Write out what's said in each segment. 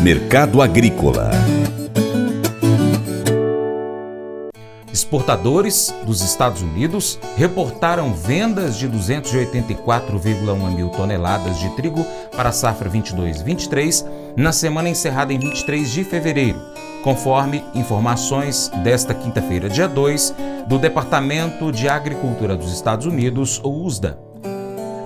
Mercado Agrícola Exportadores dos Estados Unidos reportaram vendas de 284,1 mil toneladas de trigo para a safra 22-23 na semana encerrada em 23 de fevereiro, conforme informações desta quinta-feira, dia 2, do Departamento de Agricultura dos Estados Unidos, o USDA.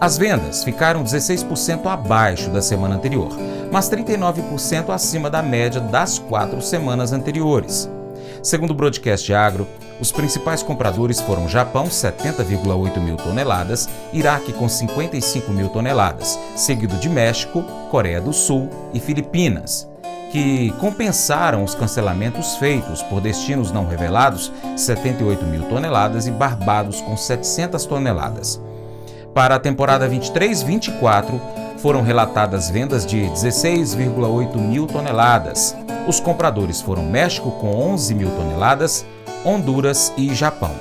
As vendas ficaram 16% abaixo da semana anterior, mas 39% acima da média das quatro semanas anteriores. Segundo o Broadcast Agro, os principais compradores foram Japão, 70,8 mil toneladas, Iraque, com 55 mil toneladas, seguido de México, Coreia do Sul e Filipinas, que compensaram os cancelamentos feitos por destinos não revelados, 78 mil toneladas, e Barbados, com 700 toneladas. Para a temporada 23-24, foram relatadas vendas de 16,8 mil toneladas. Os compradores foram México com 11 mil toneladas, Honduras e Japão.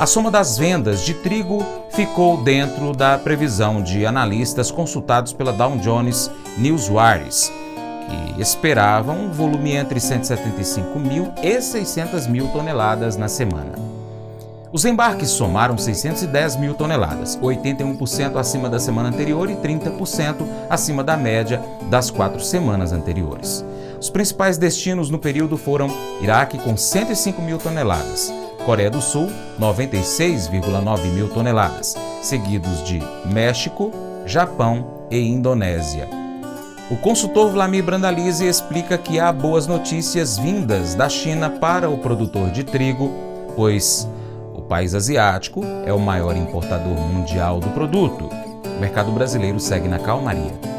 A soma das vendas de trigo ficou dentro da previsão de analistas consultados pela Dow Jones Newswires, que esperavam um volume entre 175 mil e 600 mil toneladas na semana. Os embarques somaram 610 mil toneladas, 81% acima da semana anterior e 30% acima da média das quatro semanas anteriores. Os principais destinos no período foram Iraque, com 105 mil toneladas, Coreia do Sul, 96,9 mil toneladas, seguidos de México, Japão e Indonésia. O consultor Vlamir Brandalize explica que há boas notícias vindas da China para o produtor de trigo, pois país asiático é o maior importador mundial do produto. O mercado brasileiro segue na calmaria.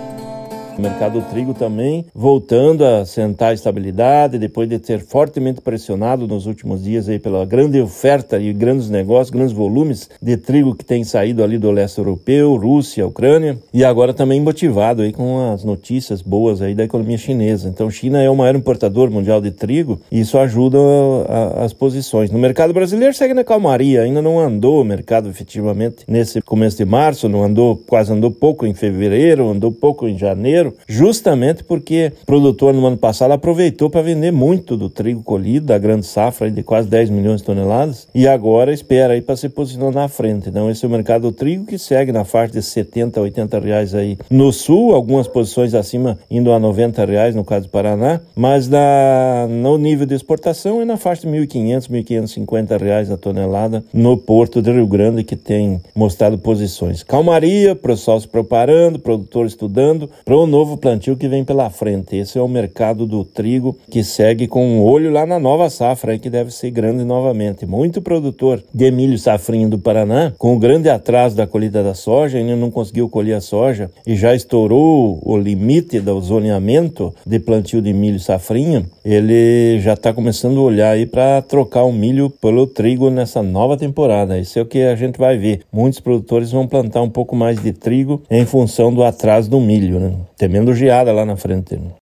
O mercado do trigo também voltando a sentar estabilidade depois de ter fortemente pressionado nos últimos dias aí pela grande oferta e grandes negócios, grandes volumes de trigo que tem saído ali do leste europeu, Rússia, Ucrânia e agora também motivado aí com as notícias boas aí da economia chinesa. Então, China é o maior importador mundial de trigo e isso ajuda a, a, as posições. No mercado brasileiro segue na calmaria, ainda não andou o mercado efetivamente nesse começo de março, não andou, quase andou pouco em fevereiro, andou pouco em janeiro justamente porque o produtor no ano passado aproveitou para vender muito do trigo colhido, da grande safra de quase 10 milhões de toneladas, e agora espera aí para se posicionar na frente. Então esse é o mercado do trigo que segue na faixa de 70 a 80 reais aí no sul, algumas posições acima indo a 90 reais no caso do Paraná, mas na, no nível de exportação é na faixa de 1.500, 1.550 reais a tonelada no porto de Rio Grande que tem mostrado posições. Calmaria, pessoal se preparando, produtor estudando para o novo plantio que vem pela frente. Esse é o mercado do trigo que segue com um olho lá na nova safra, que deve ser grande novamente. Muito produtor de milho safrinho do Paraná, com o grande atraso da colheita da soja, ainda não conseguiu colher a soja e já estourou o limite do zoneamento de plantio de milho safrinho, ele já está começando a olhar aí para trocar o milho pelo trigo nessa nova temporada. Isso é o que a gente vai ver. Muitos produtores vão plantar um pouco mais de trigo em função do atraso do milho, né? Temendo geada lá na frente.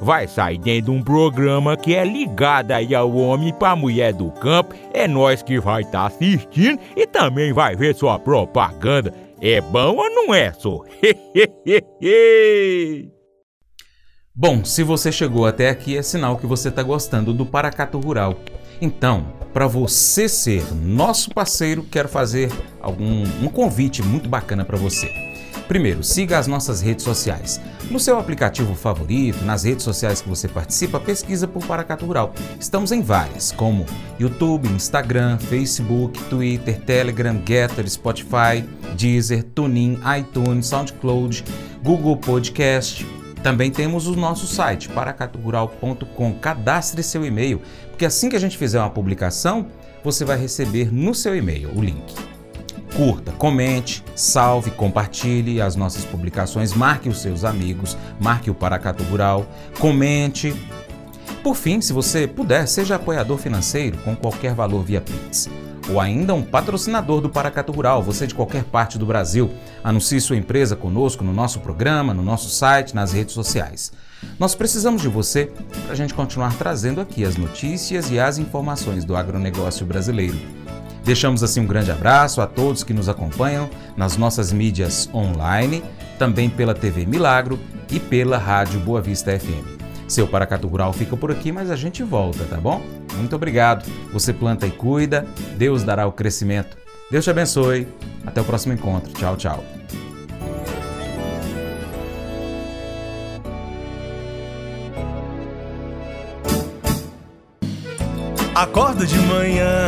vai sair dentro de um programa que é ligado aí ao homem para mulher do campo. É nós que vai estar tá assistindo e também vai ver sua propaganda. É bom ou não é, só? Bom, se você chegou até aqui é sinal que você está gostando do Paracato Rural. Então, para você ser nosso parceiro, quero fazer algum um convite muito bacana para você. Primeiro, siga as nossas redes sociais. No seu aplicativo favorito, nas redes sociais que você participa, pesquisa por Paracato Rural. Estamos em várias, como YouTube, Instagram, Facebook, Twitter, Telegram, Getter, Spotify, Deezer, TuneIn, iTunes, SoundCloud, Google Podcast, também temos o nosso site, paracaturural.com. Cadastre seu e-mail, porque assim que a gente fizer uma publicação, você vai receber no seu e-mail o link. Curta, comente, salve, compartilhe as nossas publicações, marque os seus amigos, marque o Paracato Rural, comente. Por fim, se você puder, seja apoiador financeiro com qualquer valor via Pix. Ou ainda um patrocinador do Paracato Rural, você de qualquer parte do Brasil. Anuncie sua empresa conosco no nosso programa, no nosso site, nas redes sociais. Nós precisamos de você para a gente continuar trazendo aqui as notícias e as informações do agronegócio brasileiro. Deixamos assim um grande abraço a todos que nos acompanham nas nossas mídias online, também pela TV Milagro e pela Rádio Boa Vista FM. Seu Paracato Rural fica por aqui, mas a gente volta, tá bom? Muito obrigado. Você planta e cuida, Deus dará o crescimento. Deus te abençoe. Até o próximo encontro. Tchau, tchau. Acordo de manhã